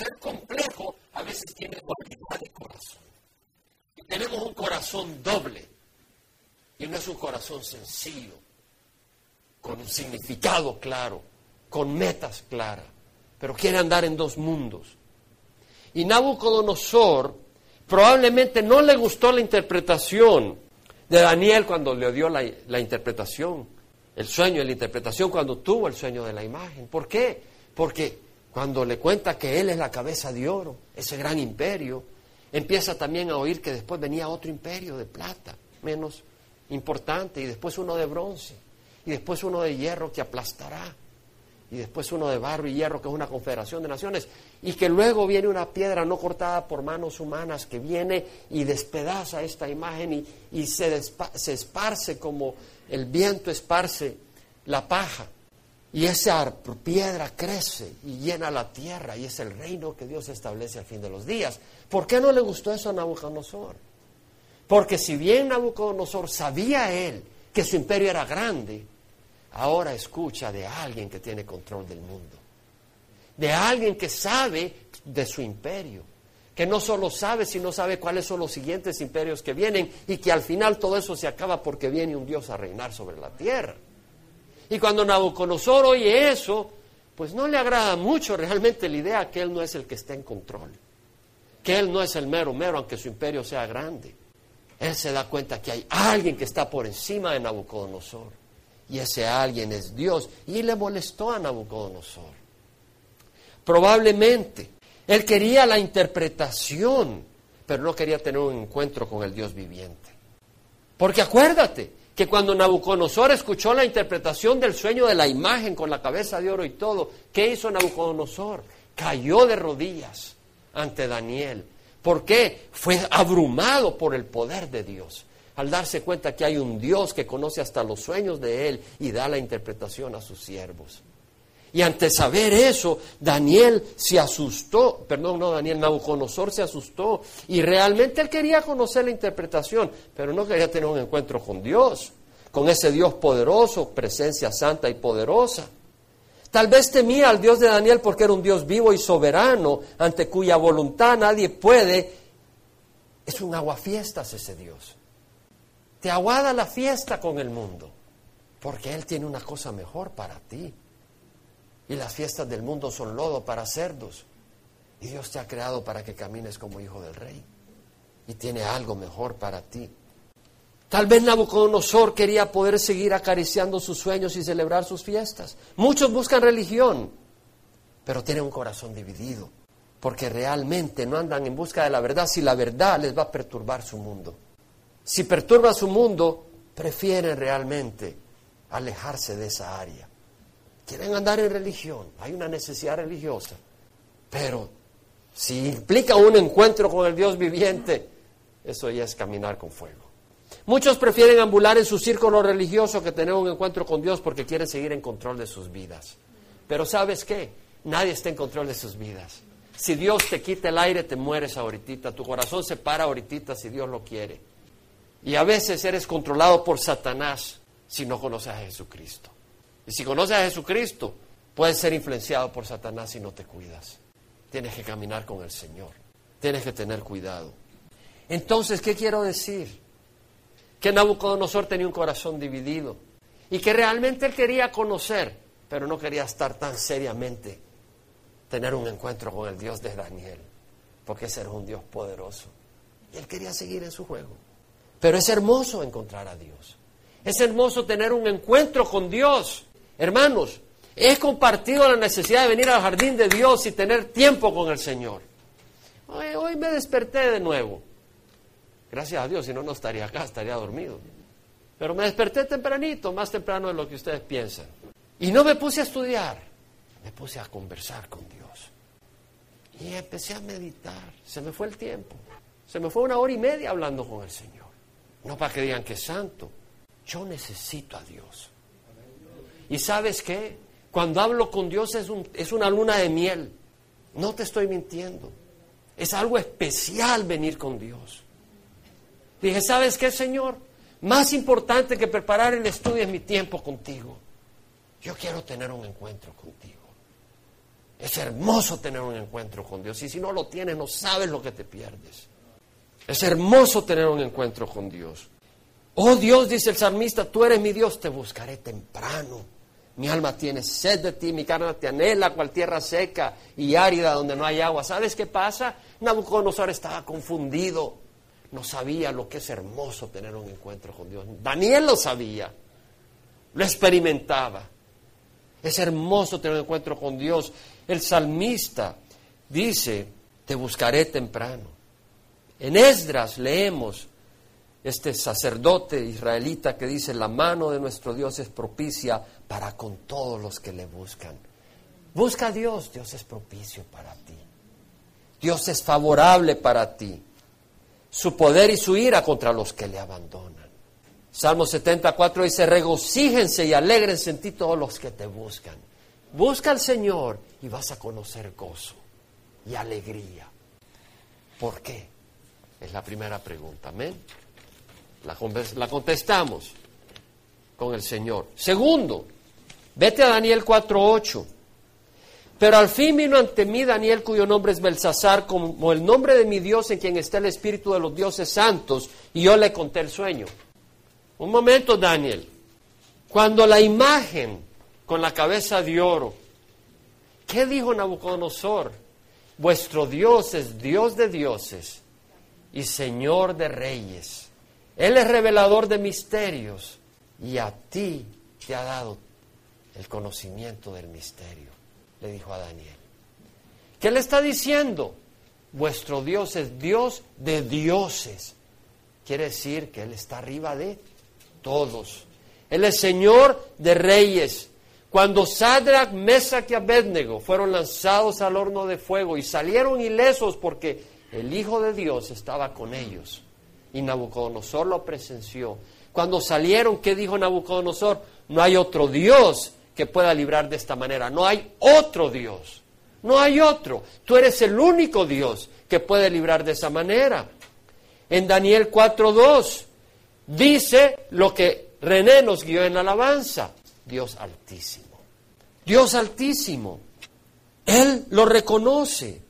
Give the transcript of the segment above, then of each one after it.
ser complejo, a veces tiene dualidad de corazón. Y tenemos un corazón doble. Y no es un corazón sencillo, con un significado claro, con metas claras, pero quiere andar en dos mundos. Y Nabucodonosor probablemente no le gustó la interpretación de Daniel cuando le dio la, la interpretación, el sueño la interpretación cuando tuvo el sueño de la imagen. ¿Por qué? Porque cuando le cuenta que él es la cabeza de oro, ese gran imperio, empieza también a oír que después venía otro imperio de plata, menos importante, y después uno de bronce, y después uno de hierro que aplastará, y después uno de barro y hierro que es una confederación de naciones, y que luego viene una piedra no cortada por manos humanas que viene y despedaza esta imagen y, se, se esparce como el viento esparce la paja. Y esa piedra crece y llena la tierra y es el reino que Dios establece al fin de los días. ¿Por qué no le gustó eso a Nabucodonosor? Porque si bien Nabucodonosor sabía él que su imperio era grande, ahora escucha de alguien que tiene control del mundo, de alguien que sabe de su imperio, que no solo sabe, sino sabe cuáles son los siguientes imperios que vienen y que al final todo eso se acaba porque viene un Dios a reinar sobre la tierra. Y cuando Nabucodonosor oye eso, pues no le agrada mucho realmente la idea que él no es el que está en control, que él no es el mero mero, aunque su imperio sea grande. Él se da cuenta que hay alguien que está por encima de Nabucodonosor. Y ese alguien es Dios. Y le molestó a Nabucodonosor. Probablemente él quería la interpretación, pero no quería tener un encuentro con el Dios viviente. Porque acuérdate, que cuando Nabucodonosor escuchó la interpretación del sueño de la imagen con la cabeza de oro y todo, ¿qué hizo Nabucodonosor? Cayó de rodillas ante Daniel. ¿Por qué? Fue abrumado por el poder de Dios. Al darse cuenta que hay un Dios que conoce hasta los sueños de él y da la interpretación a sus siervos. Y ante saber eso, Daniel se asustó, perdón, no Daniel, Nabucodonosor se asustó y realmente él quería conocer la interpretación, pero no quería tener un encuentro con Dios, con ese Dios poderoso, presencia santa y poderosa. Tal vez temía al Dios de Daniel porque era un Dios vivo y soberano, ante cuya voluntad nadie puede. Es un aguafiestas ese Dios. Te aguada la fiesta con el mundo, porque Él tiene una cosa mejor para ti. Y las fiestas del mundo son lodo para cerdos. Y Dios te ha creado para que camines como hijo del rey. Y tiene algo mejor para ti. Tal vez Nabucodonosor quería poder seguir acariciando sus sueños y celebrar sus fiestas. Muchos buscan religión, pero tienen un corazón dividido, porque realmente no andan en busca de la verdad si la verdad les va a perturbar su mundo. Si perturba su mundo, prefieren realmente alejarse de esa área. Quieren andar en religión, hay una necesidad religiosa, pero si implica un encuentro con el Dios viviente, eso ya es caminar con fuego. Muchos prefieren ambular en su círculo religioso que tener un encuentro con Dios porque quieren seguir en control de sus vidas. Pero ¿sabes qué? Nadie está en control de sus vidas. Si Dios te quita el aire, te mueres ahorita. Tu corazón se para ahorita si Dios lo quiere. Y a veces eres controlado por Satanás si no conoces a Jesucristo. Y si conoces a Jesucristo, puedes ser influenciado por Satanás si no te cuidas. Tienes que caminar con el Señor. Tienes que tener cuidado. Entonces, ¿qué quiero decir? Que Nabucodonosor tenía un corazón dividido y que realmente él quería conocer, pero no quería estar tan seriamente, tener un encuentro con el Dios de Daniel, porque ese era un Dios poderoso. Y él quería seguir en su juego. Pero es hermoso encontrar a Dios. Es hermoso tener un encuentro con Dios. Hermanos, he compartido la necesidad de venir al jardín de Dios y tener tiempo con el Señor. Hoy, me desperté de nuevo. Gracias a Dios, si no, no estaría acá, estaría dormido. Pero me desperté tempranito, más temprano de lo que ustedes piensan. Y no me puse a estudiar, me puse a conversar con Dios. Y empecé a meditar. Se me fue el tiempo. Se me fue una hora y media hablando con el Señor. No para que digan que es santo. Yo necesito a Dios. Y sabes qué? Cuando hablo con Dios es, es una luna de miel. No te estoy mintiendo. Es algo especial venir con Dios. Dije, ¿sabes qué, Señor? Más importante que preparar el estudio es mi tiempo contigo. Yo quiero tener un encuentro contigo. Es hermoso tener un encuentro con Dios y si no lo tienes no sabes lo que te pierdes. Es hermoso tener un encuentro con Dios. Oh Dios, dice el salmista, tú eres mi Dios, te buscaré temprano. Mi alma tiene sed de ti, mi carne te anhela cual tierra seca y árida donde no hay agua. ¿Sabes qué pasa? Nabucodonosor estaba confundido. No sabía lo que es hermoso tener un encuentro con Dios. Daniel lo sabía. Lo experimentaba. Es hermoso tener un encuentro con Dios. El salmista dice, te buscaré temprano. En Esdras leemos este sacerdote israelita que dice, la mano de nuestro Dios es propicia para con todos los que le buscan. Busca a Dios, Dios es propicio para ti. Dios es favorable para ti. Su poder y su ira contra los que le abandonan. Salmo 74 dice, regocíjense y alegrense en ti todos los que te buscan. Busca al Señor y vas a conocer gozo y alegría. ¿Por qué? Es la primera pregunta. Amén. La, contestamos con el Señor. Segundo, vete a Daniel 4.8. Pero al fin vino ante mí Daniel, cuyo nombre es Belsasar, como el nombre de mi Dios en quien está el Espíritu de los dioses santos, y yo le conté el sueño. Un momento, Daniel. Cuando la imagen con la cabeza de oro, ¿qué dijo Nabucodonosor? Vuestro Dios es Dios de dioses y Señor de reyes. Él es revelador de misterios y a ti te ha dado el conocimiento del misterio, le dijo a Daniel. ¿Qué le está diciendo? Vuestro Dios es Dios de dioses. Quiere decir que Él está arriba de todos. Él es Señor de reyes. Cuando Sadrach, Mesach y Abednego fueron lanzados al horno de fuego y salieron ilesos porque el Hijo de Dios estaba con ellos y Nabucodonosor lo presenció. Cuando salieron, ¿qué dijo Nabucodonosor? No hay otro Dios que pueda librar de esta manera. No hay otro Dios. No hay otro. Tú eres el único Dios que puede librar de esa manera. En Daniel 4.2 dice lo que René nos guió en la alabanza. Dios altísimo. Dios altísimo. Él lo reconoce.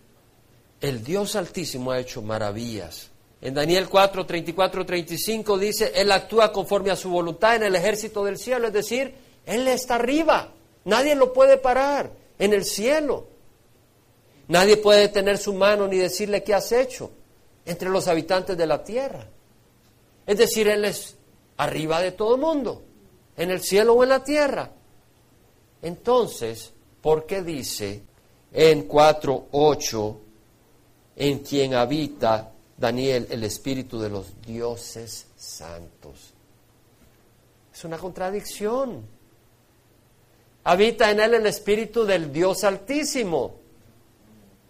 El Dios altísimo ha hecho maravillas. En Daniel 4, 34, 35 dice, Él actúa conforme a su voluntad en el ejército del cielo, es decir, Él está arriba, nadie lo puede parar en el cielo. Nadie puede tener su mano ni decirle qué has hecho entre los habitantes de la tierra. Es decir, Él es arriba de todo mundo, en el cielo o en la tierra. Entonces, ¿por qué dice en 4.8, en quien habita Daniel, el espíritu de los dioses santos? Es una contradicción. Habita en él el espíritu del Dios altísimo,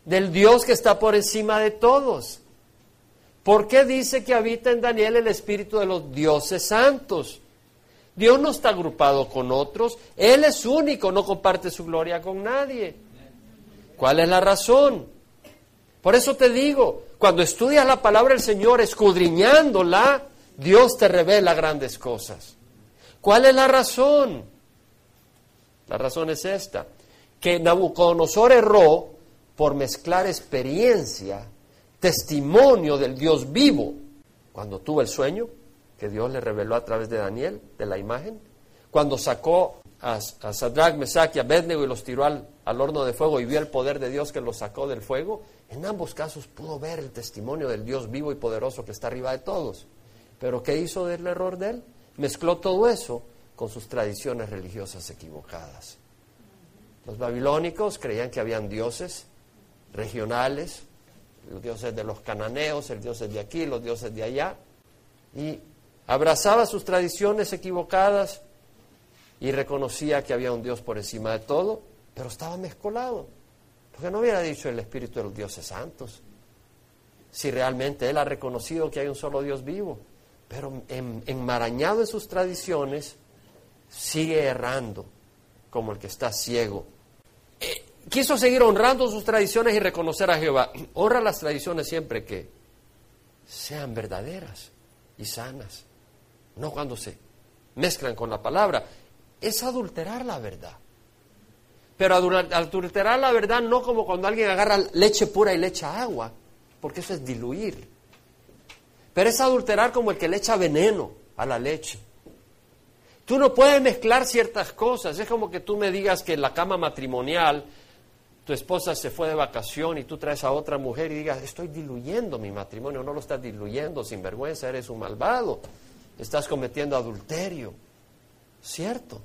del Dios que está por encima de todos. ¿Por qué dice que habita en Daniel el espíritu de los dioses santos? Dios no está agrupado con otros, Él es único, no comparte su gloria con nadie. ¿Cuál es la razón? Por eso te digo, cuando estudias la palabra del Señor, escudriñándola, Dios te revela grandes cosas. ¿Cuál es la razón? La razón es esta, que Nabucodonosor erró por mezclar experiencia testimonio del Dios vivo cuando tuvo el sueño que Dios le reveló a través de Daniel, de la imagen, cuando sacó a, a Sadrach, Mesach y Abednego y los tiró al, al horno de fuego y vio el poder de Dios que los sacó del fuego, en ambos casos pudo ver el testimonio del Dios vivo y poderoso que está arriba de todos. Pero ¿qué hizo del error de él? Mezcló todo eso con sus tradiciones religiosas equivocadas. Los babilónicos creían que habían dioses regionales, los dioses de los cananeos, el dios de aquí, los dioses de allá, y abrazaba sus tradiciones equivocadas y reconocía que había un Dios por encima de todo, pero estaba mezcolado, porque no hubiera dicho el Espíritu de los dioses santos, si realmente él ha reconocido que hay un solo Dios vivo, pero enmarañado en sus tradiciones, sigue errando como el que está ciego. Eh, quiso seguir honrando sus tradiciones y reconocer a Jehová. Honra las tradiciones siempre que sean verdaderas y sanas, no cuando se mezclan con la palabra. Es adulterar la verdad. Pero adulterar la verdad no como cuando alguien agarra leche pura y le echa agua, porque eso es diluir. Pero es adulterar como el que le echa veneno a la leche. Tú no puedes mezclar ciertas cosas. Es como que tú me digas que en la cama matrimonial tu esposa se fue de vacación y tú traes a otra mujer y digas, estoy diluyendo mi matrimonio. No lo estás diluyendo, sin vergüenza, eres un malvado. Estás cometiendo adulterio. ¿Cierto?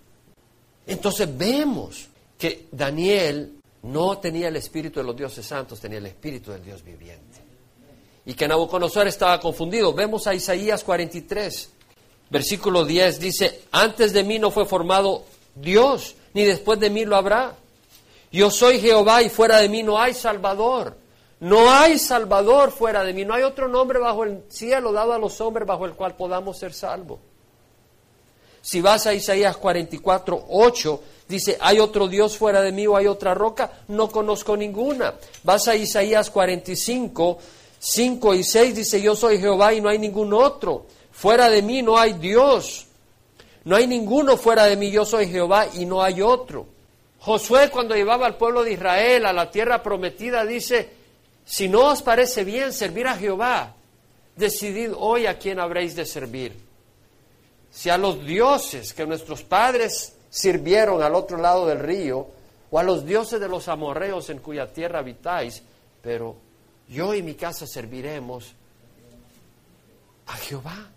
Entonces vemos que Daniel no tenía el espíritu de los dioses santos, tenía el espíritu del Dios viviente. Y que Nabucodonosor estaba confundido. Vemos a Isaías 43, versículo 10, dice, antes de mí no fue formado Dios, ni después de mí lo habrá. Yo soy Jehová y fuera de mí no hay Salvador. No hay Salvador fuera de mí. No hay otro nombre bajo el cielo dado a los hombres bajo el cual podamos ser salvos. Si vas a Isaías 44, 8, dice, ¿hay otro Dios fuera de mí o hay otra roca? No conozco ninguna. Vas a Isaías 45, 5 y 6, dice, yo soy Jehová y no hay ningún otro. Fuera de mí no hay Dios. No hay ninguno fuera de mí, yo soy Jehová y no hay otro. Josué cuando llevaba al pueblo de Israel a la tierra prometida dice, si no os parece bien servir a Jehová, decidid hoy a quién habréis de servir si a los dioses que nuestros padres sirvieron al otro lado del río, o a los dioses de los amorreos en cuya tierra habitáis, pero yo y mi casa serviremos a Jehová.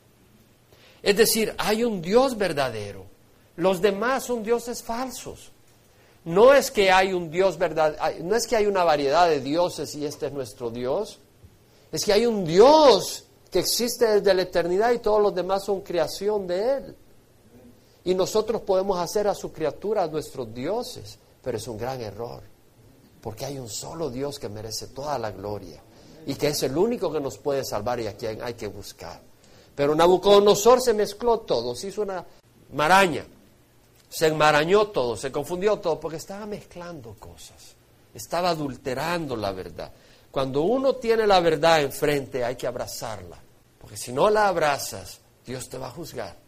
Es decir, hay un Dios verdadero, los demás son dioses falsos. No es que hay un Dios verdadero, no es que hay una variedad de dioses y este es nuestro Dios, es que hay un Dios que existe desde la eternidad y todos los demás son creación de Él. Y nosotros podemos hacer a su criatura nuestros dioses, pero es un gran error, porque hay un solo Dios que merece toda la gloria y que es el único que nos puede salvar y a quien hay que buscar. Pero Nabucodonosor se mezcló todo, se hizo una maraña, se enmarañó todo, se confundió todo, porque estaba mezclando cosas, estaba adulterando la verdad. Cuando uno tiene la verdad enfrente hay que abrazarla, porque si no la abrazas, Dios te va a juzgar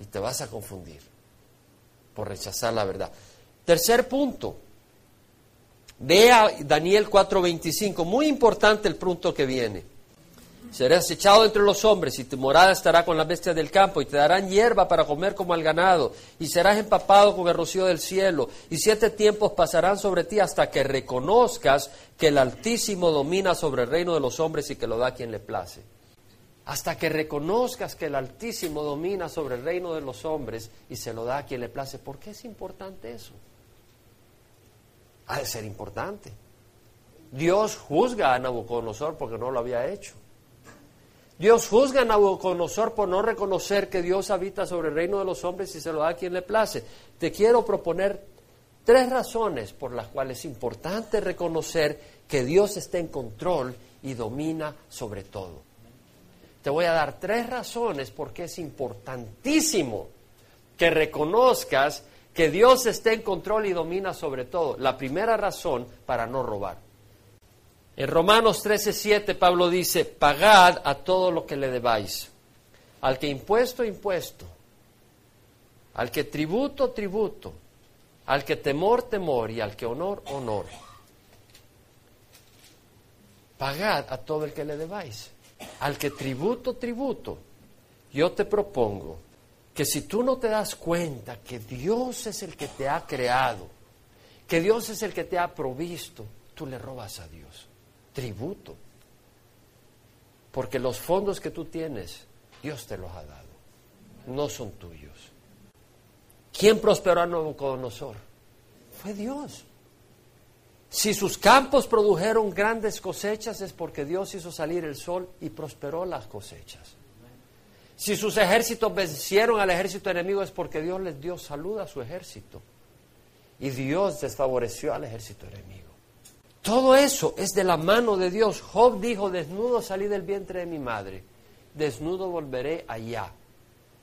y te vas a confundir por rechazar la verdad. Tercer punto, ve a Daniel 4:25, muy importante el punto que viene. Serás echado entre los hombres y tu morada estará con las bestias del campo y te darán hierba para comer como al ganado y serás empapado con el rocío del cielo y siete tiempos pasarán sobre ti hasta que reconozcas que el Altísimo domina sobre el reino de los hombres y que lo da a quien le place. Hasta que reconozcas que el Altísimo domina sobre el reino de los hombres y se lo da a quien le place. ¿Por qué es importante eso? Ha de ser importante. Dios juzga a Nabucodonosor porque no lo había hecho. Dios juzga a Nabucodonosor por no reconocer que Dios habita sobre el reino de los hombres y se lo da a quien le place. Te quiero proponer tres razones por las cuales es importante reconocer que Dios está en control y domina sobre todo. Te voy a dar tres razones por qué es importantísimo que reconozcas que Dios está en control y domina sobre todo. La primera razón para no robar. En Romanos 13:7 Pablo dice, pagad a todo lo que le debáis, al que impuesto, impuesto, al que tributo, tributo, al que temor, temor y al que honor, honor. Pagad a todo el que le debáis, al que tributo, tributo. Yo te propongo que si tú no te das cuenta que Dios es el que te ha creado, que Dios es el que te ha provisto, tú le robas a Dios tributo. Porque los fondos que tú tienes, Dios te los ha dado. No son tuyos. ¿Quién prosperó a Nabucodonosor? Fue Dios. Si sus campos produjeron grandes cosechas es porque Dios hizo salir el sol y prosperó las cosechas. Si sus ejércitos vencieron al ejército enemigo es porque Dios les dio salud a su ejército. Y Dios desfavoreció al ejército enemigo. Todo eso es de la mano de Dios. Job dijo, desnudo salí del vientre de mi madre, desnudo volveré allá.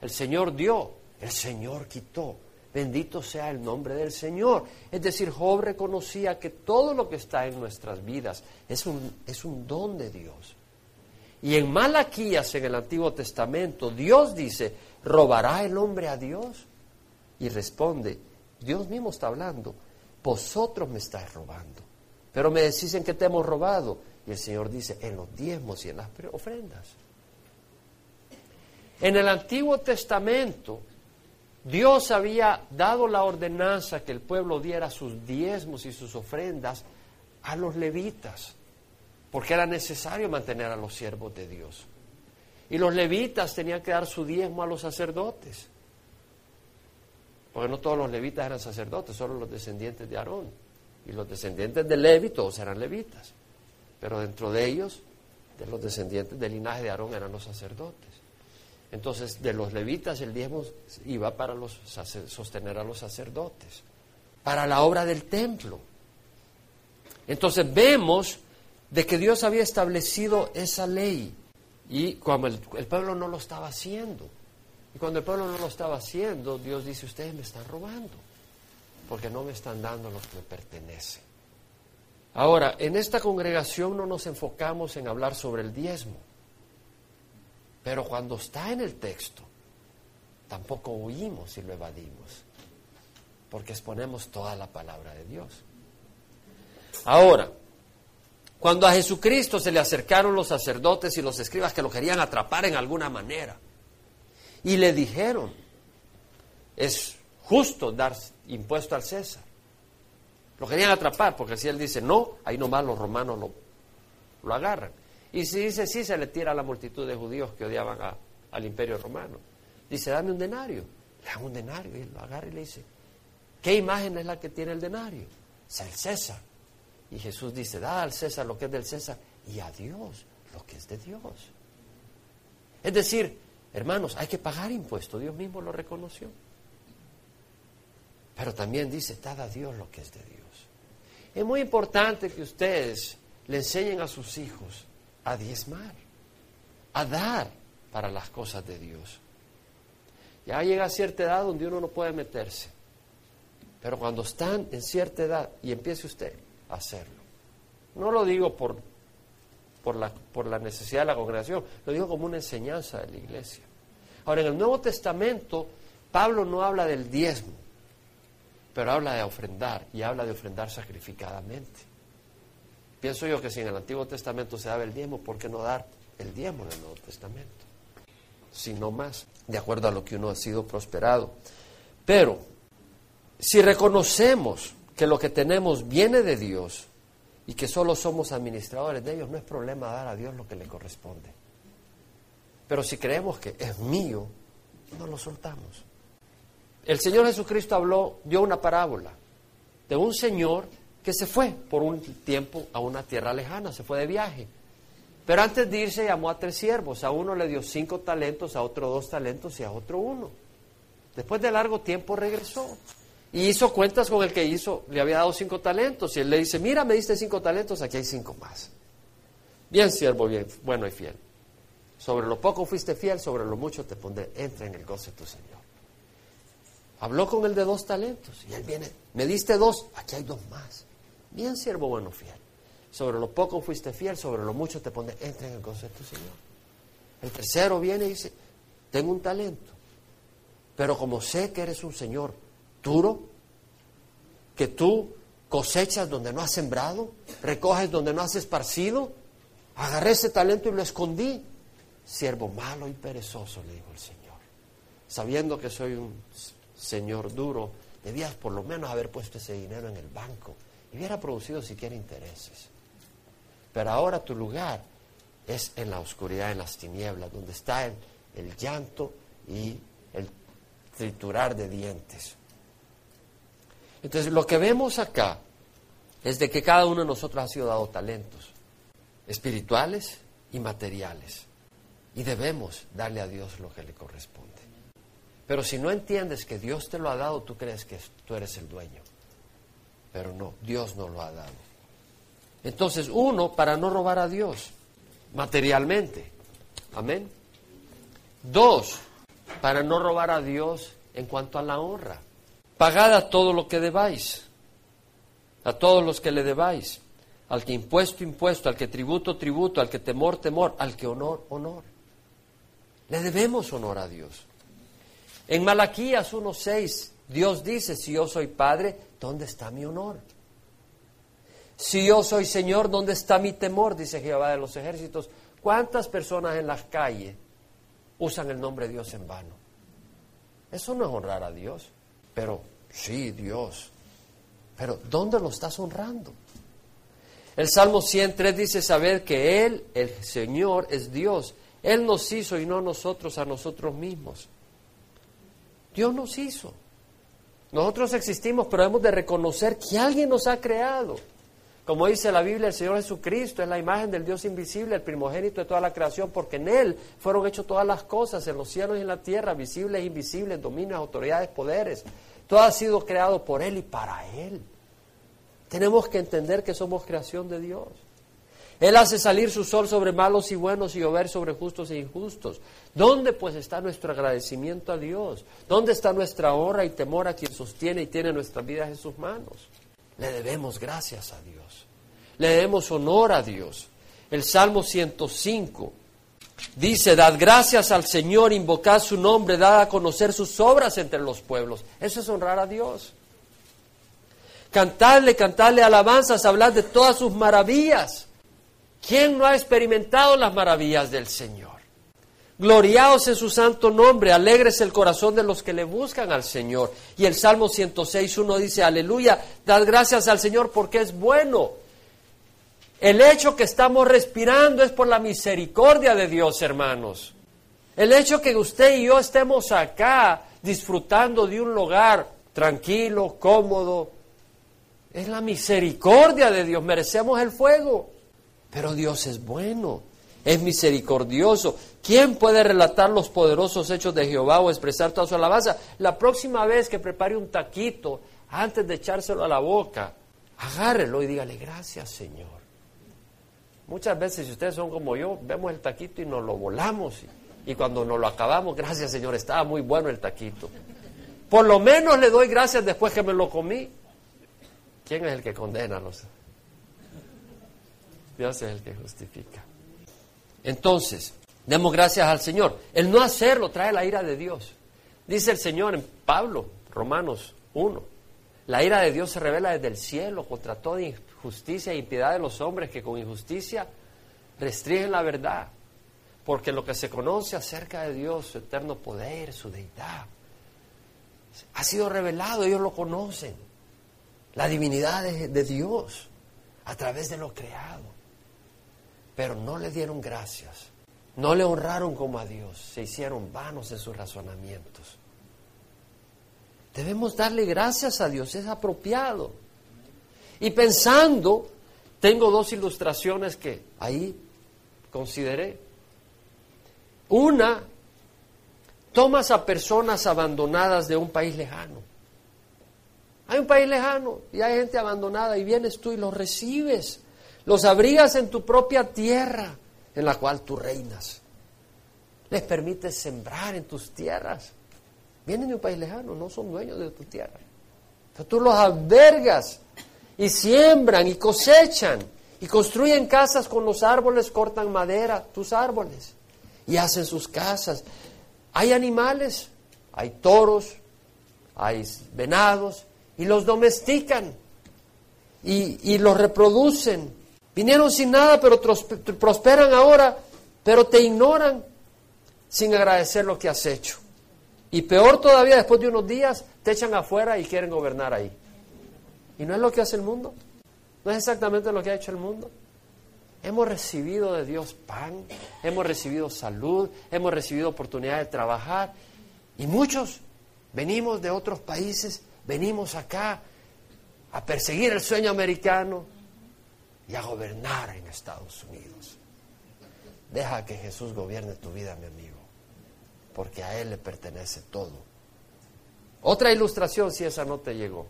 El Señor dio, el Señor quitó. Bendito sea el nombre del Señor. Es decir, Job reconocía que todo lo que está en nuestras vidas es un, es un don de Dios. Y en Malaquías, en el Antiguo Testamento, Dios dice, ¿robará el hombre a Dios? Y responde, Dios mismo está hablando, vosotros me estáis robando. Pero me decís en qué te hemos robado. Y el Señor dice, en los diezmos y en las ofrendas. En el Antiguo Testamento, Dios había dado la ordenanza que el pueblo diera sus diezmos y sus ofrendas a los levitas, porque era necesario mantener a los siervos de Dios. Y los levitas tenían que dar su diezmo a los sacerdotes, porque no todos los levitas eran sacerdotes, solo los descendientes de Aarón. Y los descendientes de Levi todos eran levitas, pero dentro de ellos, de los descendientes del linaje de Aarón eran los sacerdotes. Entonces, de los levitas el diezmo iba para los, sostener a los sacerdotes, para la obra del templo. Entonces vemos de que Dios había establecido esa ley y cuando el, el, pueblo no lo estaba haciendo. Y cuando el pueblo no lo estaba haciendo, Dios dice, ustedes me están robando, porque no me están dando lo que me pertenece. Ahora, en esta congregación no nos enfocamos en hablar sobre el diezmo. Pero cuando está en el texto, tampoco huimos y lo evadimos, porque exponemos toda la palabra de Dios. Ahora, cuando a Jesucristo se le acercaron los sacerdotes y los escribas que lo querían atrapar en alguna manera, y le dijeron, es justo dar impuesto al César. Lo querían atrapar, porque si él dice no, ahí nomás los romanos lo, lo agarran. Y si dice sí, se le tira a la multitud de judíos que odiaban al imperio romano. Dice, dame un denario. Le da un denario y lo agarra y le dice, ¿qué imagen es la que tiene el denario? Es el César. Y Jesús dice, da al César lo que es del César y a Dios lo que es de Dios. Es decir, hermanos, hay que pagar impuestos. Dios mismo lo reconoció. Pero también dice, dad a Dios lo que es de Dios. Es muy importante que ustedes le enseñen a sus hijos a diezmar, a dar para las cosas de Dios. Ya llega a cierta edad donde uno no puede meterse. Pero cuando están en cierta edad y empiece usted a hacerlo. No lo digo por, por, la, por la necesidad de la congregación, lo digo como una enseñanza de la iglesia. Ahora, en el Nuevo Testamento, Pablo no habla del diezmo, pero habla de ofrendar y habla de ofrendar sacrificadamente. Pienso yo que si en el Antiguo Testamento se daba el diezmo, ¿por qué no dar el diezmo en el Nuevo Testamento? Si no más, de acuerdo a lo que uno ha sido prosperado. Pero, si reconocemos que lo que tenemos viene de Dios y que solo somos administradores de ellos, no es problema dar a Dios lo que le corresponde. Pero si creemos que es mío, no lo soltamos. El Señor Jesucristo habló, dio una parábola de un señor que se fue por un tiempo a una tierra lejana, se fue de viaje. Pero antes de irse llamó a tres siervos, a uno le dio cinco talentos, a otro dos talentos y a otro uno. Después de largo tiempo regresó y hizo cuentas con el que hizo, le había dado cinco talentos y él le dice, mira, me diste cinco talentos, aquí hay cinco más. Bien siervo, bien, bueno y fiel. Sobre lo poco fuiste fiel, sobre lo mucho te pondré, entra en el goce tu Señor. Habló con el de dos talentos y él viene, me diste dos, aquí hay dos más. Bien, siervo bueno, fiel. Sobre lo poco fuiste fiel, sobre lo mucho te pone, entra en el consejo de tu Señor. El tercero viene y dice, tengo un talento, pero como sé que eres un Señor duro, que tú cosechas donde no has sembrado, recoges donde no has esparcido, agarré ese talento y lo escondí. Siervo malo y perezoso, le dijo el Señor. Sabiendo que soy un Señor duro, debías por lo menos haber puesto ese dinero en el banco hubiera producido siquiera intereses. Pero ahora tu lugar es en la oscuridad, en las tinieblas, donde está el, el llanto y el triturar de dientes. Entonces, lo que vemos acá es de que cada uno de nosotros ha sido dado talentos espirituales y materiales. Y debemos darle a Dios lo que le corresponde. Pero si no entiendes que Dios te lo ha dado, tú crees que tú eres el dueño pero no, Dios no lo ha dado. Entonces, uno, para no robar a Dios materialmente. Amén. Dos, para no robar a Dios en cuanto a la honra. Pagad a todo lo que debáis, a todos los que le debáis, al que impuesto, impuesto, al que tributo, tributo, al que temor, temor, al que honor, honor. Le debemos honor a Dios. En Malaquías 1.6 Dios dice, si yo soy Padre, ¿dónde está mi honor? Si yo soy Señor, ¿dónde está mi temor? Dice Jehová de los ejércitos. ¿Cuántas personas en las calles usan el nombre de Dios en vano? Eso no es honrar a Dios. Pero sí, Dios. Pero ¿dónde lo estás honrando? El Salmo 103 dice saber que Él, el Señor, es Dios. Él nos hizo y no nosotros a nosotros mismos. Dios nos hizo. Nosotros existimos, pero hemos de reconocer que alguien nos ha creado. Como dice la Biblia, el Señor Jesucristo es la imagen del Dios invisible, el primogénito de toda la creación, porque en Él fueron hechas todas las cosas, en los cielos y en la tierra, visibles e invisibles, dominios, autoridades, poderes. Todo ha sido creado por Él y para Él. Tenemos que entender que somos creación de Dios. Él hace salir su sol sobre malos y buenos y llover sobre justos e injustos. ¿Dónde pues está nuestro agradecimiento a Dios? ¿Dónde está nuestra honra y temor a quien sostiene y tiene nuestras vidas en sus manos? Le debemos gracias a Dios. Le debemos honor a Dios. El Salmo 105 dice, dad gracias al Señor, invocad su nombre, dad a conocer sus obras entre los pueblos. Eso es honrar a Dios. Cantarle, cantarle alabanzas, hablar de todas sus maravillas. ¿Quién no ha experimentado las maravillas del Señor? Gloriaos en su santo nombre, alegres el corazón de los que le buscan al Señor. Y el Salmo 106.1 dice, aleluya, dad gracias al Señor porque es bueno. El hecho que estamos respirando es por la misericordia de Dios, hermanos. El hecho que usted y yo estemos acá disfrutando de un lugar tranquilo, cómodo, es la misericordia de Dios. Merecemos el fuego. Pero Dios es bueno, es misericordioso. ¿Quién puede relatar los poderosos hechos de Jehová o expresar toda su alabanza? La próxima vez que prepare un taquito, antes de echárselo a la boca, agárrelo y dígale gracias, Señor. Muchas veces, si ustedes son como yo, vemos el taquito y nos lo volamos. Y, cuando nos lo acabamos, gracias, Señor, estaba muy bueno el taquito. Por lo menos le doy gracias después que me lo comí. ¿Quién es el que condena? Los... Dios es el que justifica. Entonces, demos gracias al Señor. El no hacerlo trae la ira de Dios. Dice el Señor en Pablo, Romanos 1. La ira de Dios se revela desde el cielo contra toda injusticia e impiedad de los hombres que con injusticia restringen la verdad. Porque lo que se conoce acerca de Dios, su eterno poder, su deidad, ha sido revelado, ellos lo conocen la divinidad de, Dios a través de lo creado. Pero no le dieron gracias, no le honraron como a Dios, se hicieron vanos en sus razonamientos. Debemos darle gracias a Dios, es apropiado. Y pensando, tengo dos ilustraciones que ahí consideré. Una, tomas a personas abandonadas de un país lejano hay un país lejano y hay gente abandonada y vienes tú y los recibes, los abrigas en tu propia tierra en la cual tú reinas. Les permites sembrar en tus tierras. Vienen de un país lejano, no son dueños de tu tierra. Tú los albergas y siembran y cosechan y construyen casas con los árboles, cortan madera, tus árboles, y hacen sus casas. Hay animales, hay toros, hay venados, y los domestican y, los reproducen. Vinieron sin nada, pero prosperan ahora, pero te ignoran sin agradecer lo que has hecho. Y peor todavía, después de unos días, te echan afuera y quieren gobernar ahí. ¿Y no es lo que hace el mundo? ¿No es exactamente lo que ha hecho el mundo? Hemos recibido de Dios pan, hemos recibido salud, hemos recibido oportunidad de trabajar y muchos venimos de otros países venimos acá a perseguir el sueño americano y a gobernar en Estados Unidos. Deja que Jesús gobierne tu vida, mi amigo, porque a Él le pertenece todo. Otra ilustración, si esa no te llegó.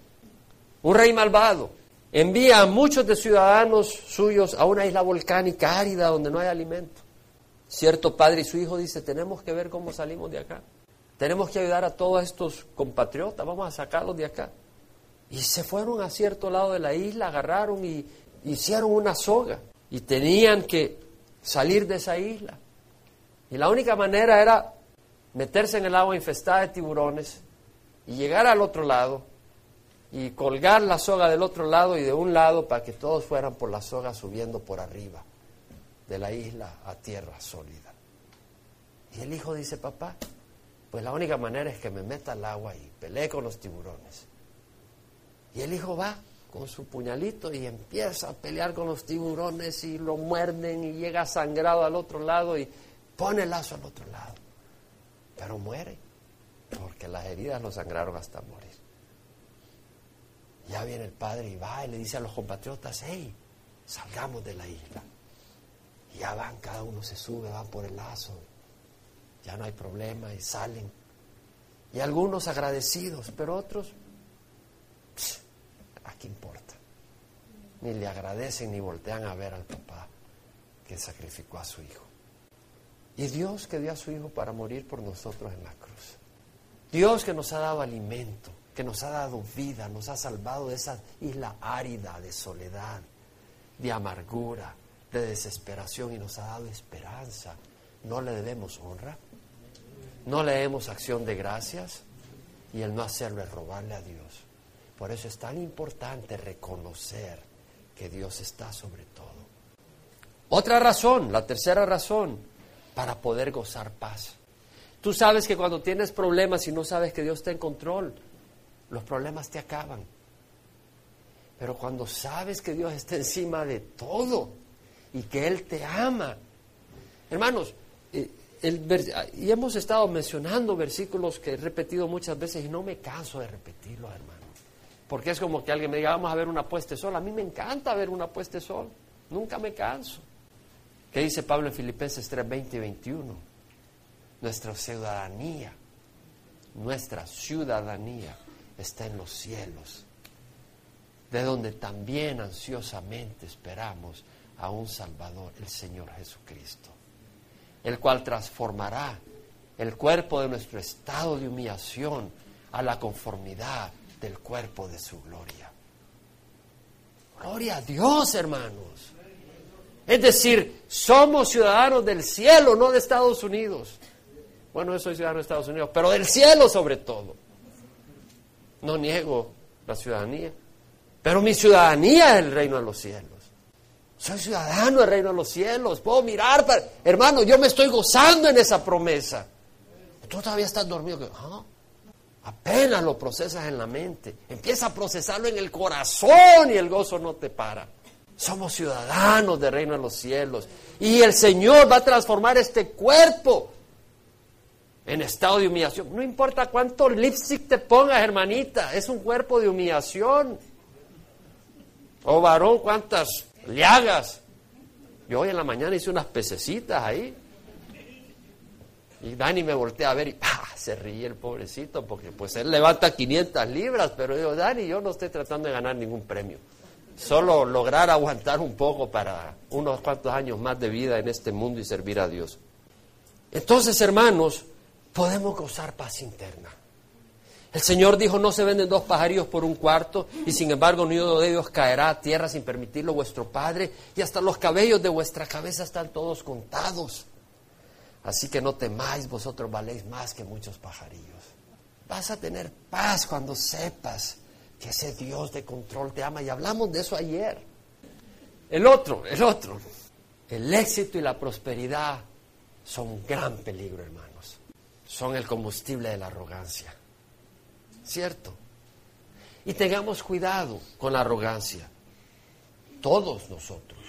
Un rey malvado envía a muchos de ciudadanos suyos a una isla volcánica árida donde no hay alimento. Cierto padre y su hijo dice, tenemos que ver cómo salimos de acá. Tenemos que ayudar a todos estos compatriotas, vamos a sacarlos de acá. Y se fueron a cierto lado de la isla, agarraron y hicieron una soga. Y tenían que salir de esa isla. Y la única manera era meterse en el agua infestada de tiburones y llegar al otro lado y colgar la soga del otro lado y de un lado para que todos fueran por la soga subiendo por arriba de la isla a tierra sólida. Y el hijo dice, papá, pues la única manera es que me meta al agua y pelee con los tiburones. Y el hijo va con su puñalito y empieza a pelear con los tiburones y lo muerden y llega sangrado al otro lado y pone el lazo al otro lado. Pero muere, porque las heridas lo sangraron hasta morir. Ya viene el padre y va y le dice a los compatriotas, hey, salgamos de la isla. Y ya van, cada uno se sube, van por el lazo. Ya no hay problema y salen. Y algunos agradecidos, pero otros ¿a qué importa? Ni le agradecen ni voltean a ver al papá que sacrificó a su hijo. Y Dios que dio a su hijo para morir por nosotros en la cruz. Dios que nos ha dado alimento, que nos ha dado vida, nos ha salvado de esa isla árida de soledad, de amargura, de desesperación y nos ha dado esperanza. ¿No le debemos honra? ¿No le debemos acción de gracias? Y el no hacerlo es robarle a Dios. Por eso es tan importante reconocer que Dios está sobre todo. Otra razón, la tercera razón, para poder gozar paz. Tú sabes que cuando tienes problemas y no sabes que Dios está en control, los problemas te acaban. Pero cuando sabes que Dios está encima de todo y que Él te ama, hermanos, eh, y hemos estado mencionando versículos que he repetido muchas veces y no me canso de repetirlos, hermanos. Porque es como que alguien me diga, vamos a ver una puesta de sol. A mí me encanta ver una puesta de sol. Nunca me canso. ¿Qué dice Pablo en Filipenses 3, 20 y 21? Nuestra ciudadanía, nuestra ciudadanía está en los cielos, de donde también ansiosamente esperamos a un Salvador, el Señor Jesucristo, el cual transformará el cuerpo de nuestro estado de humillación a la conformidad del cuerpo de su gloria. Gloria a Dios, hermanos. Es decir, somos ciudadanos del cielo, no de Estados Unidos. Bueno, yo soy ciudadano de Estados Unidos, pero del cielo sobre todo. No niego la ciudadanía, pero mi ciudadanía es el reino de los cielos. Soy ciudadano del reino de los cielos. Puedo mirar para... Hermano, yo me estoy gozando en esa promesa. Tú todavía estás dormido. Apenas lo procesas en la mente, empieza a procesarlo en el corazón y el gozo no te para. Somos ciudadanos del reino de los cielos y el Señor va a transformar este cuerpo en estado de humillación. No importa cuánto lipstick te pongas, hermanita, es un cuerpo de humillación. O varón, cuántas llagas. Yo hoy en la mañana hice unas pececitas ahí. Y Dani me voltea a ver y se ríe el pobrecito porque pues él levanta 500 libras, pero yo, Dani, yo no estoy tratando de ganar ningún premio. Solo lograr aguantar un poco para unos cuantos años más de vida en este mundo y servir a Dios. Entonces, hermanos, podemos gozar paz interna. El Señor dijo, no se venden dos pajarillos por un cuarto, y sin embargo ni uno de ellos caerá a tierra sin permitirlo vuestro Padre, y hasta los cabellos de vuestra cabeza están todos contados. Así que no temáis, vosotros valéis más que muchos pajarillos. Vas a tener paz cuando sepas que ese Dios de control te ama. Y hablamos de eso ayer. El otro, el otro. El éxito y la prosperidad son un gran peligro, hermanos. Son el combustible de la arrogancia. ¿Cierto? Y tengamos cuidado con la arrogancia. Todos nosotros.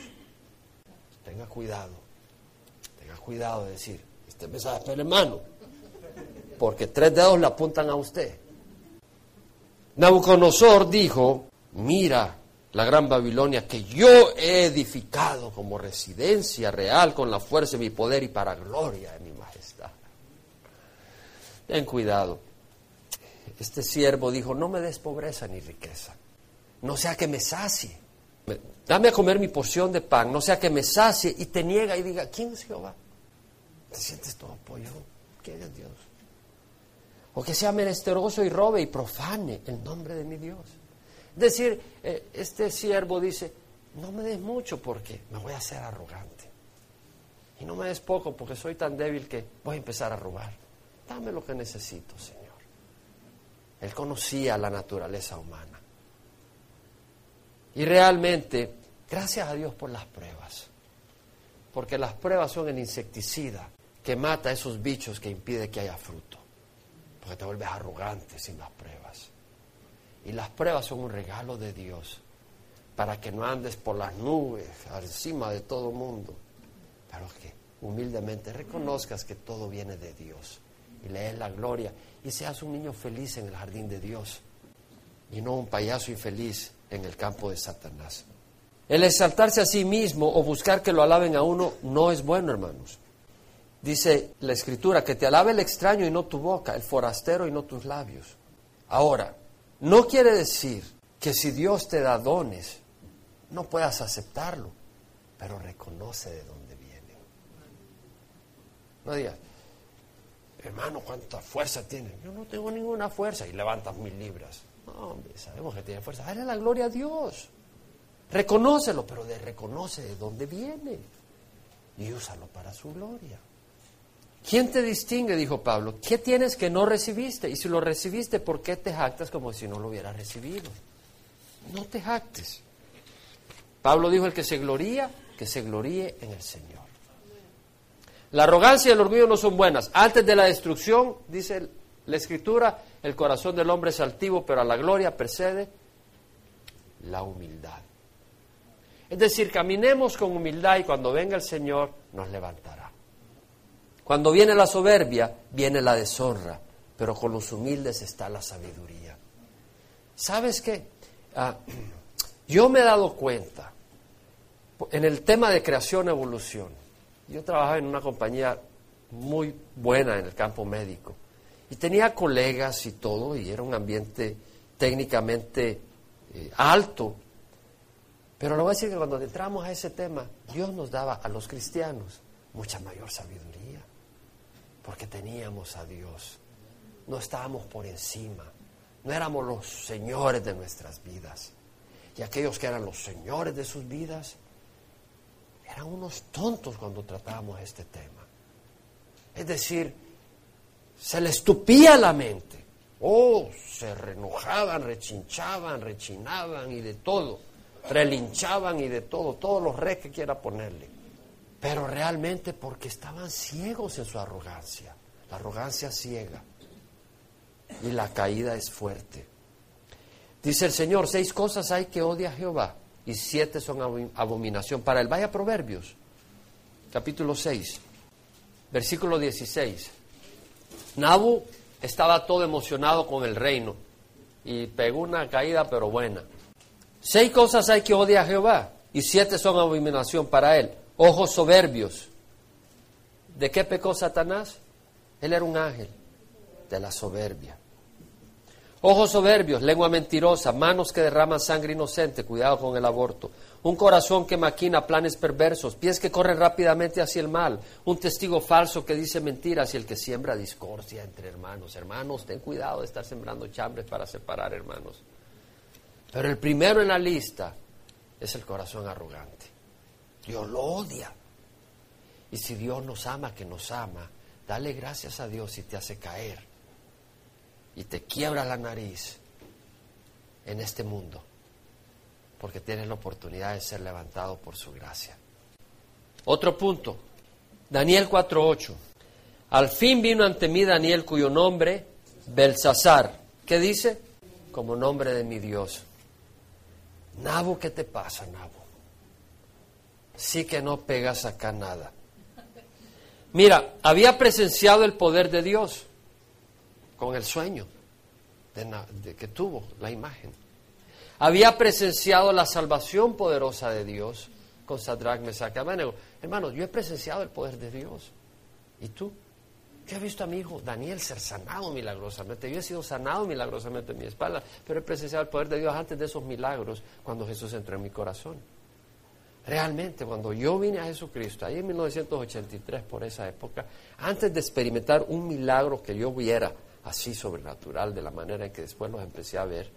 Tenga cuidado cuidado de decir, este mensaje es hermano, porque tres dedos le apuntan a usted. Nabucodonosor dijo, mira la gran Babilonia que yo he edificado como residencia real con la fuerza de mi poder y para gloria de mi majestad. Ten cuidado. Este siervo dijo, no me des pobreza ni riqueza, no sea que me sacie. Dame a comer mi porción de pan, no sea que me sacie y te niega y diga, ¿quién es Jehová? Te sientes todo pollo. ¿Quién es Dios? O que sea menesteroso y robe y profane el nombre de mi Dios. Es decir, eh, este siervo dice, no me des mucho porque me voy a hacer arrogante. Y no me des poco porque soy tan débil que voy a empezar a robar. Dame lo que necesito, Señor. Él conocía la naturaleza humana. Y realmente, gracias a Dios por las pruebas, porque las pruebas son el insecticida que mata a esos bichos que impide que haya fruto, porque te vuelves arrogante sin las pruebas. Y las pruebas son un regalo de Dios para que no andes por las nubes, encima de todo mundo, pero que humildemente reconozcas que todo viene de Dios y le la gloria y seas un niño feliz en el jardín de Dios y no un payaso infeliz en el campo de Satanás. El exaltarse a sí mismo o buscar que lo alaben a uno no es bueno, hermanos. Dice la escritura, que te alabe el extraño y no tu boca, el forastero y no tus labios. Ahora, no quiere decir que si Dios te da dones, no puedas aceptarlo, pero reconoce de dónde vienen. No digas, hermano, ¿cuánta fuerza tiene? Yo no tengo ninguna fuerza y levantas mil libras. No, hombre, sabemos que tiene fuerza. Dale la gloria a Dios. Reconócelo, pero reconoce de dónde viene y úsalo para su gloria. ¿Quién te distingue? dijo Pablo. ¿Qué tienes que no recibiste? Y si lo recibiste, ¿por qué te jactas como si no lo hubieras recibido? No te jactes. Pablo dijo, el que se gloría, que se gloríe en el Señor. La arrogancia y el orgullo no son buenas. Antes de la destrucción, dice la Escritura, el corazón del hombre es altivo, pero a la gloria precede la humildad. Es decir, caminemos con humildad y cuando venga el Señor nos levantará. Cuando viene la soberbia, viene la deshonra, pero con los humildes está la sabiduría. ¿Sabes qué? Ah, yo me he dado cuenta en el tema de creación-evolución. Yo trabajaba en una compañía muy buena en el campo médico y tenía colegas y todo, y era un ambiente técnicamente eh, alto. Pero le voy a decir que cuando entramos a ese tema, Dios nos daba a los cristianos mucha mayor sabiduría, porque teníamos a Dios. No estábamos por encima, no éramos los señores de nuestras vidas. Y aquellos que eran los señores de sus vidas, eran unos tontos cuando tratábamos este tema. Es decir, se les tupía la mente. Oh, se renojaban, rechinchaban, rechinaban y de todo. Relinchaban y de todo, todos los re que quiera ponerle. Pero realmente porque estaban ciegos en su arrogancia. La arrogancia ciega. Y la caída es fuerte. Dice el Señor, seis cosas hay que odia a Jehová y siete son abominación para él. Vaya Proverbios, capítulo 6, versículo 16. Nabu estaba todo emocionado con el reino y pegó una caída pero buena. Seis cosas hay que odiar a Jehová y siete son abominación para él. Ojos soberbios. ¿De qué pecó Satanás? Él era un ángel de la soberbia. Ojos soberbios, lengua mentirosa, manos que derraman sangre inocente, cuidado con el aborto. Un corazón que maquina planes perversos, pies que corren rápidamente hacia el mal, un testigo falso que dice mentiras y el que siembra discordia entre hermanos. Hermanos, ten cuidado de estar sembrando chambres para separar hermanos. Pero el primero en la lista es el corazón arrogante. Dios lo odia. Y si Dios nos ama, que nos ama, dale gracias a Dios y te hace caer y te quiebra la nariz en este mundo, porque tienes la oportunidad de ser levantado por su gracia. Otro punto, Daniel 4.8. Al fin vino ante mí Daniel cuyo nombre, Belsasar. ¿Qué dice? Como nombre de mi Dios. Nabo, ¿qué te pasa, Nabo? Sí que no pegas acá nada. Mira, había presenciado el poder de Dios con el sueño de, que tuvo la imagen. Había presenciado la salvación poderosa de Dios con Sadrach, Mesach Abednego. Hermanos, yo he presenciado el poder de Dios. ¿Y tú? Yo he visto a mi hijo Daniel ser sanado milagrosamente. Yo he sido sanado milagrosamente en mi espalda, pero he presenciado el poder de Dios antes de esos milagros cuando Jesús entró en mi corazón. Realmente, cuando yo vine a Jesucristo, ahí en 1983, por esa época, antes de experimentar un milagro que yo viera así sobrenatural de la manera en que después los empecé a ver,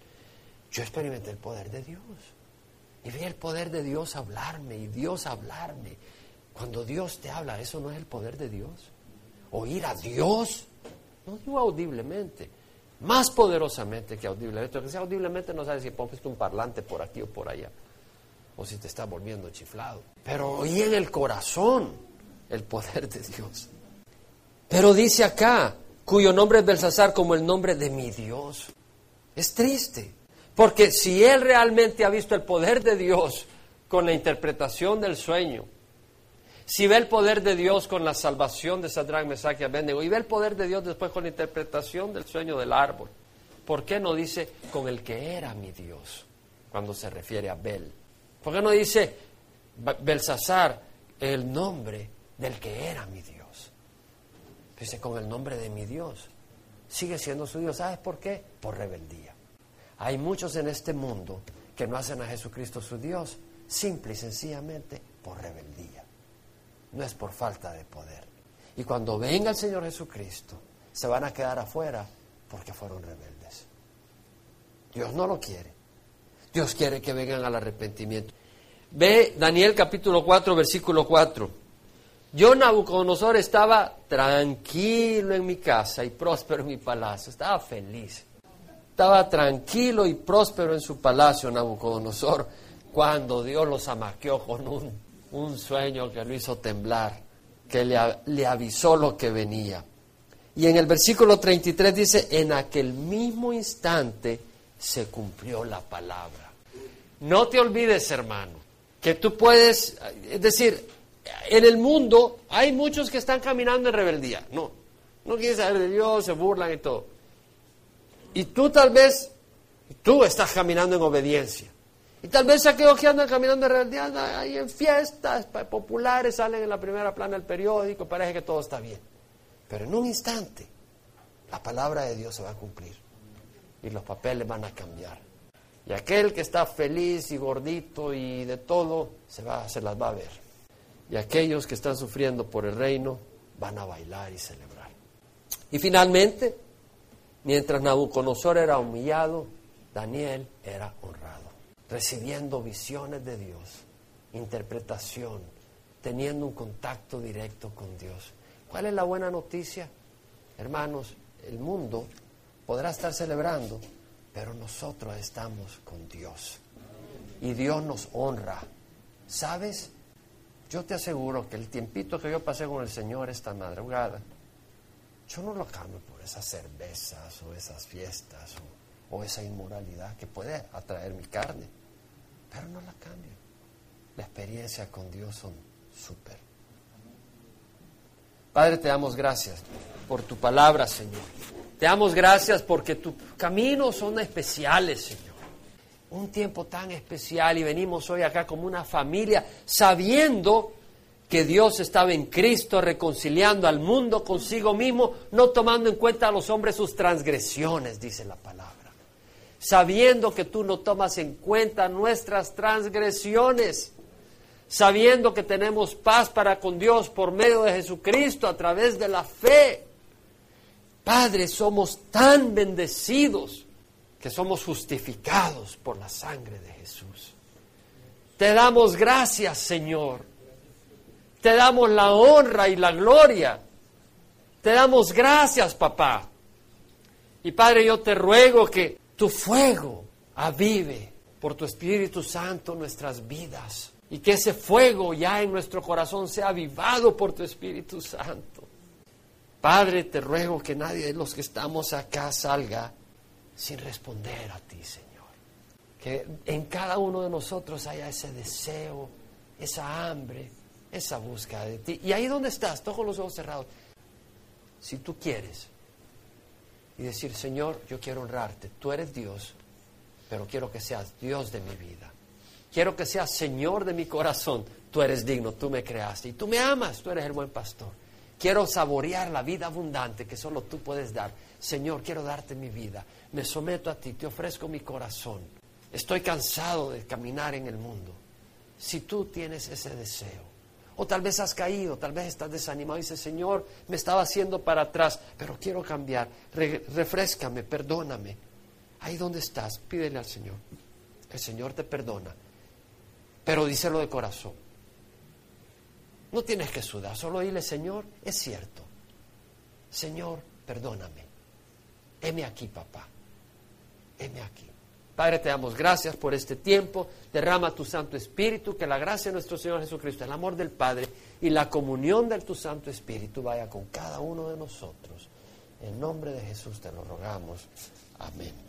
yo experimenté el poder de Dios. Y vi el poder de Dios hablarme y Dios hablarme. Cuando Dios te habla, eso no es el poder de Dios. Oír a Dios, no digo audiblemente, más poderosamente que audiblemente. Que sea audiblemente no sabes si pones un parlante por aquí o por allá, o si te está volviendo chiflado. Pero oí en el corazón el poder de Dios. Pero dice acá, cuyo nombre es Belsasar como el nombre de mi Dios. Es triste, porque si él realmente ha visto el poder de Dios con la interpretación del sueño, si ve el poder de Dios con la salvación de Sadrach, Mesach y y ve el poder de Dios después con la interpretación del sueño del árbol, ¿por qué no dice con el que era mi Dios cuando se refiere a Bel? ¿Por qué no dice Belsasar el nombre del que era mi Dios? Dice con el nombre de mi Dios. Sigue siendo su Dios. ¿Sabes por qué? Por rebeldía. Hay muchos en este mundo que no hacen a Jesucristo su Dios, simple y sencillamente por rebeldía no es por falta de poder. Y cuando venga el Señor Jesucristo, se van a quedar afuera porque fueron rebeldes. Dios no lo quiere. Dios quiere que vengan al arrepentimiento. Ve Daniel capítulo 4, versículo 4. Yo, Nabucodonosor, estaba tranquilo en mi casa y próspero en mi palacio. Estaba feliz. Estaba tranquilo y próspero en su palacio, Nabucodonosor, cuando Dios los amaqueó con un un sueño que lo hizo temblar, que le, le, avisó lo que venía. Y en el versículo 33 dice, en aquel mismo instante se cumplió la palabra. No te olvides, hermano, que tú puedes, es decir, en el mundo hay muchos que están caminando en rebeldía. No, no quieren saber de Dios, se burlan y todo. Y tú tal vez, tú estás caminando en obediencia. Y tal vez aquellos que andan caminando en realidad ahí en fiestas populares, salen en la primera plana del periódico, parece que todo está bien. Pero en un instante, la palabra de Dios se va a cumplir y los papeles van a cambiar. Y aquel que está feliz y gordito y de todo, se, va, se las va a ver. Y aquellos que están sufriendo por el reino van a bailar y celebrar. Y finalmente, mientras Nabucodonosor era humillado, Daniel era honrado recibiendo visiones de Dios, interpretación, teniendo un contacto directo con Dios. ¿Cuál es la buena noticia? Hermanos, el mundo podrá estar celebrando, pero nosotros estamos con Dios. Y Dios nos honra. ¿Sabes? Yo te aseguro que el tiempito que yo pasé con el Señor esta madrugada, yo no lo cambio por esas cervezas o esas fiestas o, o esa inmoralidad que puede atraer mi carne pero no la cambio. La experiencia con Dios son súper. Padre, te damos gracias por tu palabra, Señor. Te damos gracias porque tus caminos son especiales, Señor. Un tiempo tan especial y venimos hoy acá como una familia sabiendo que Dios estaba en Cristo reconciliando al mundo consigo mismo, no tomando en cuenta a los hombres sus transgresiones, dice la palabra sabiendo que tú no tomas en cuenta nuestras transgresiones, sabiendo que tenemos paz para con Dios por medio de Jesucristo a través de la fe. Padre, somos tan bendecidos que somos justificados por la sangre de Jesús. Te damos gracias, Señor. Te damos la honra y la gloria. Te damos gracias, papá. Y Padre, yo te ruego que tu fuego avive por tu Espíritu Santo nuestras vidas y que ese fuego ya en nuestro corazón sea avivado por tu Espíritu Santo. Padre, te ruego que nadie de los que estamos acá salga sin responder a ti, Señor. Que en cada uno de nosotros haya ese deseo, esa hambre, esa búsqueda de ti. Y ahí donde estás, todos los ojos cerrados, si tú quieres, y decir, Señor, yo quiero honrarte, tú eres Dios, pero quiero que seas Dios de mi vida. Quiero que seas Señor de mi corazón. Tú eres digno, tú me creaste y tú me amas, tú eres el buen pastor. Quiero saborear la vida abundante que solo tú puedes dar. Señor, quiero darte mi vida. Me someto a ti, te ofrezco mi corazón. Estoy cansado de caminar en el mundo. Si tú tienes ese deseo, o tal vez has caído, tal vez estás desanimado y dices, Señor, me estaba haciendo para atrás, pero quiero cambiar. refrescame, perdóname. Ahí donde estás, pídele al Señor. El Señor te perdona. Pero díselo de corazón. No tienes que sudar, solo dile, Señor, es cierto. Señor, perdóname. heme aquí, papá, heme aquí. Padre, te damos gracias por este tiempo. Derrama tu Santo Espíritu, que la gracia de nuestro Señor Jesucristo, el amor del Padre y la comunión de tu Santo Espíritu vaya con cada uno de nosotros. En nombre de Jesús te lo rogamos. Amén.